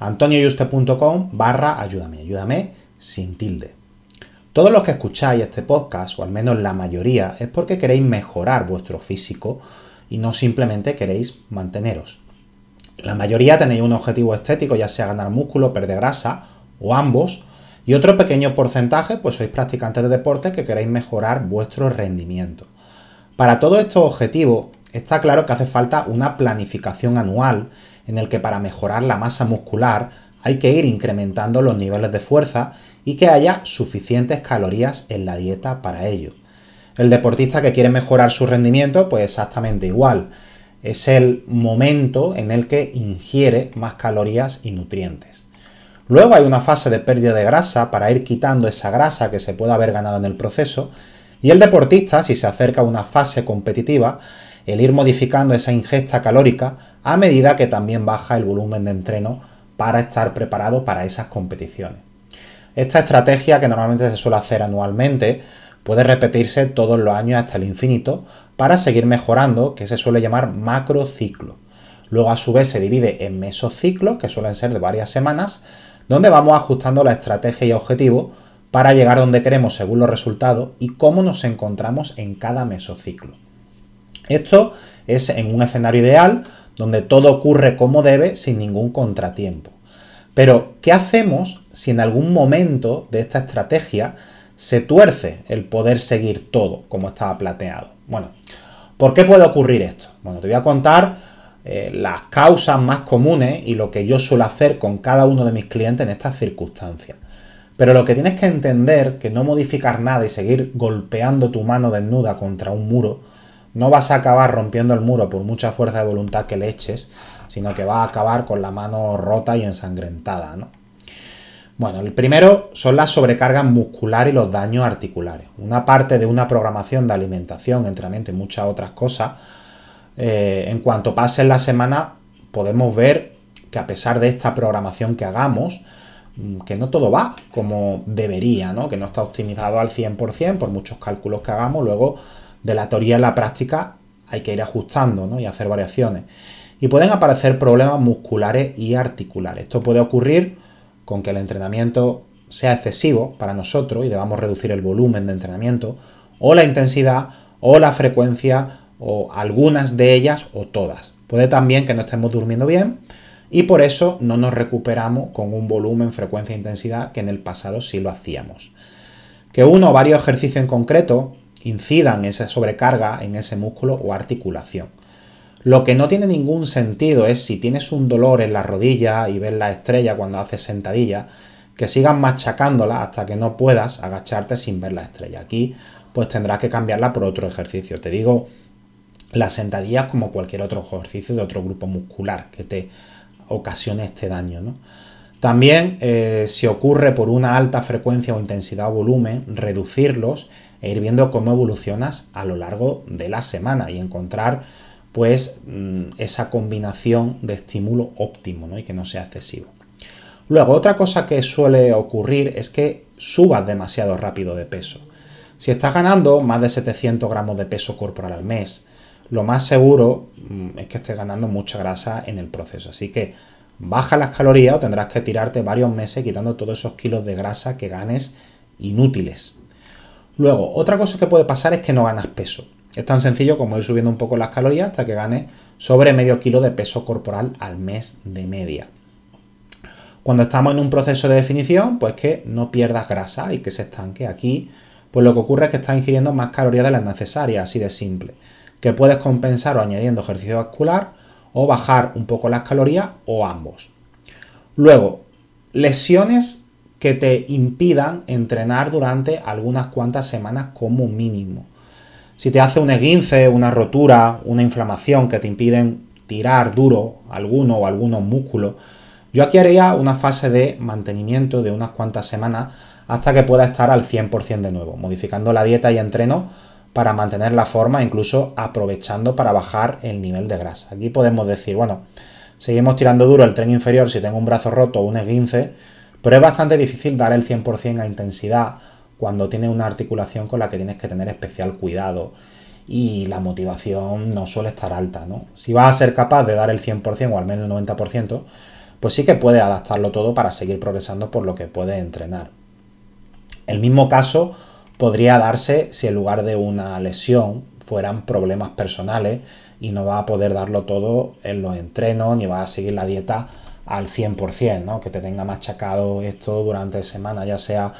antonioyuste.com barra ayúdame, ayúdame sin tilde. Todos los que escucháis este podcast, o al menos la mayoría, es porque queréis mejorar vuestro físico y no simplemente queréis manteneros. La mayoría tenéis un objetivo estético, ya sea ganar músculo, perder grasa o ambos, y otro pequeño porcentaje, pues sois practicantes de deporte que queréis mejorar vuestro rendimiento. Para todos estos objetivos, está claro que hace falta una planificación anual en el que para mejorar la masa muscular hay que ir incrementando los niveles de fuerza y que haya suficientes calorías en la dieta para ello. El deportista que quiere mejorar su rendimiento, pues exactamente igual. Es el momento en el que ingiere más calorías y nutrientes. Luego hay una fase de pérdida de grasa para ir quitando esa grasa que se puede haber ganado en el proceso. Y el deportista, si se acerca a una fase competitiva, el ir modificando esa ingesta calórica a medida que también baja el volumen de entreno para estar preparado para esas competiciones. Esta estrategia, que normalmente se suele hacer anualmente, puede repetirse todos los años hasta el infinito para seguir mejorando, que se suele llamar macrociclo. Luego a su vez se divide en mesociclos, que suelen ser de varias semanas, donde vamos ajustando la estrategia y objetivo para llegar donde queremos según los resultados y cómo nos encontramos en cada mesociclo. Esto es en un escenario ideal donde todo ocurre como debe sin ningún contratiempo. Pero, ¿qué hacemos si en algún momento de esta estrategia se tuerce el poder seguir todo como estaba planeado? Bueno, ¿por qué puede ocurrir esto? Bueno, te voy a contar eh, las causas más comunes y lo que yo suelo hacer con cada uno de mis clientes en estas circunstancias. Pero lo que tienes que entender que no modificar nada y seguir golpeando tu mano desnuda contra un muro no vas a acabar rompiendo el muro por mucha fuerza de voluntad que le eches, sino que va a acabar con la mano rota y ensangrentada, ¿no? Bueno, el primero son las sobrecargas musculares y los daños articulares. Una parte de una programación de alimentación, entrenamiento y muchas otras cosas, eh, en cuanto pase la semana, podemos ver que a pesar de esta programación que hagamos, mm, que no todo va como debería, ¿no? que no está optimizado al 100% por muchos cálculos que hagamos, luego de la teoría a la práctica hay que ir ajustando y hacer variaciones. Y pueden aparecer problemas musculares y articulares. Esto puede ocurrir con que el entrenamiento sea excesivo para nosotros y debamos reducir el volumen de entrenamiento, o la intensidad, o la frecuencia, o algunas de ellas, o todas. Puede también que no estemos durmiendo bien y por eso no nos recuperamos con un volumen, frecuencia e intensidad que en el pasado sí lo hacíamos. Que uno o varios ejercicios en concreto incidan esa sobrecarga en ese músculo o articulación. Lo que no tiene ningún sentido es si tienes un dolor en la rodilla y ves la estrella cuando haces sentadilla, que sigas machacándola hasta que no puedas agacharte sin ver la estrella. Aquí pues tendrás que cambiarla por otro ejercicio. Te digo las sentadillas como cualquier otro ejercicio de otro grupo muscular que te ocasione este daño. También eh, si ocurre por una alta frecuencia o intensidad o volumen, reducirlos e ir viendo cómo evolucionas a lo largo de la semana y encontrar pues mm, esa combinación de estímulo óptimo y que no sea excesivo. Luego, otra cosa que suele ocurrir es que subas demasiado rápido de peso. Si estás ganando más de 700 gramos de peso corporal al mes, lo más seguro mm, es que estés ganando mucha grasa en el proceso. Así que baja las calorías o tendrás que tirarte varios meses quitando todos esos kilos de grasa que ganes inútiles. Luego, otra cosa que puede pasar es que no ganas peso. Es tan sencillo como ir subiendo un poco las calorías hasta que ganes sobre medio kilo de peso corporal al mes de media. Cuando estamos en un proceso de definición, pues que no pierdas grasa y que se estanque. Aquí, pues lo que ocurre es que estás ingiriendo más calorías de las necesarias, así de simple. Que puedes compensar o añadiendo ejercicio vascular o bajar un poco las calorías o ambos. Luego, lesiones que te impidan entrenar durante algunas cuantas semanas como mínimo. Si te hace un esguince, una rotura, una inflamación que te impiden tirar duro alguno o algunos músculos, yo aquí haría una fase de mantenimiento de unas cuantas semanas hasta que pueda estar al 100% de nuevo, modificando la dieta y entreno para mantener la forma, incluso aprovechando para bajar el nivel de grasa. Aquí podemos decir, bueno, seguimos tirando duro el tren inferior si tengo un brazo roto o un esguince, pero es bastante difícil dar el 100% a intensidad cuando tienes una articulación con la que tienes que tener especial cuidado y la motivación no suele estar alta, ¿no? Si vas a ser capaz de dar el 100% o al menos el 90%, pues sí que puedes adaptarlo todo para seguir progresando por lo que puedes entrenar. El mismo caso podría darse si en lugar de una lesión fueran problemas personales y no va a poder darlo todo en los entrenos ni va a seguir la dieta al 100%, ¿no? que te tenga machacado esto durante semana, ya sea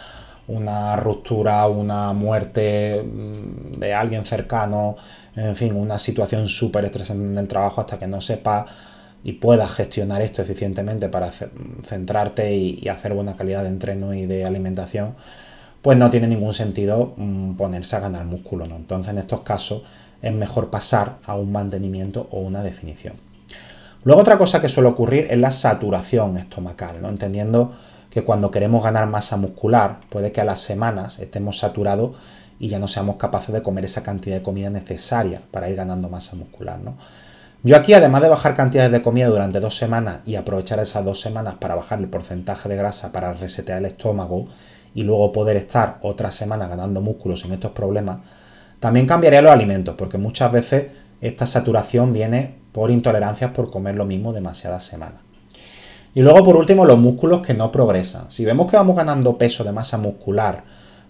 una ruptura, una muerte mm, de alguien cercano, en fin, una situación súper estresante en el trabajo hasta que no sepa y puedas gestionar esto eficientemente para centrarte y, hacer buena calidad de entreno y de alimentación, pues no tiene ningún sentido mm, ponerse a ganar músculo. ¿no? Entonces en estos casos es mejor pasar a un mantenimiento o una definición. Luego otra cosa que suele ocurrir es la saturación estomacal, ¿no? entendiendo que cuando queremos ganar masa muscular puede que a las semanas estemos saturados y ya no seamos capaces de comer esa cantidad de comida necesaria para ir ganando masa muscular. ¿no? Yo aquí, además de bajar cantidades de comida durante dos semanas y aprovechar esas dos semanas para bajar el porcentaje de grasa para resetear el estómago y luego poder estar otra semana ganando músculos en estos problemas, también cambiaría los alimentos, porque muchas veces esta saturación viene por intolerancias por comer lo mismo demasiadas semanas. Y luego, por último, los músculos que no progresan. Si vemos que vamos ganando peso de masa muscular,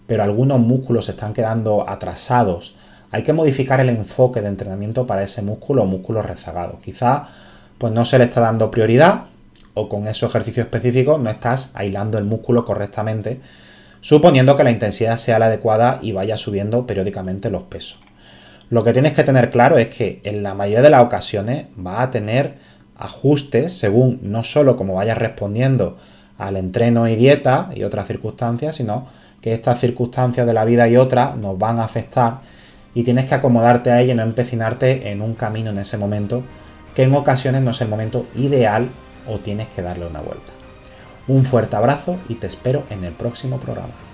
pero algunos músculos se están quedando atrasados hay que modificar el enfoque de entrenamiento para ese músculo o músculo rezagado. Quizá pues no se le está dando prioridad o con esos ejercicios específicos no estás aislando el músculo correctamente, suponiendo que la intensidad sea la adecuada y vaya subiendo periódicamente los pesos. Lo que tienes que tener claro es que en la mayoría de las ocasiones va a tener ajustes según no solo cómo vayas respondiendo al entreno y dieta y otras circunstancias, sino que estas circunstancias de la vida y otras nos van a afectar y tienes que acomodarte a ella y no empecinarte en un camino en ese momento que en ocasiones no es el momento ideal o tienes que darle una vuelta. Un fuerte abrazo y te espero en el próximo programa.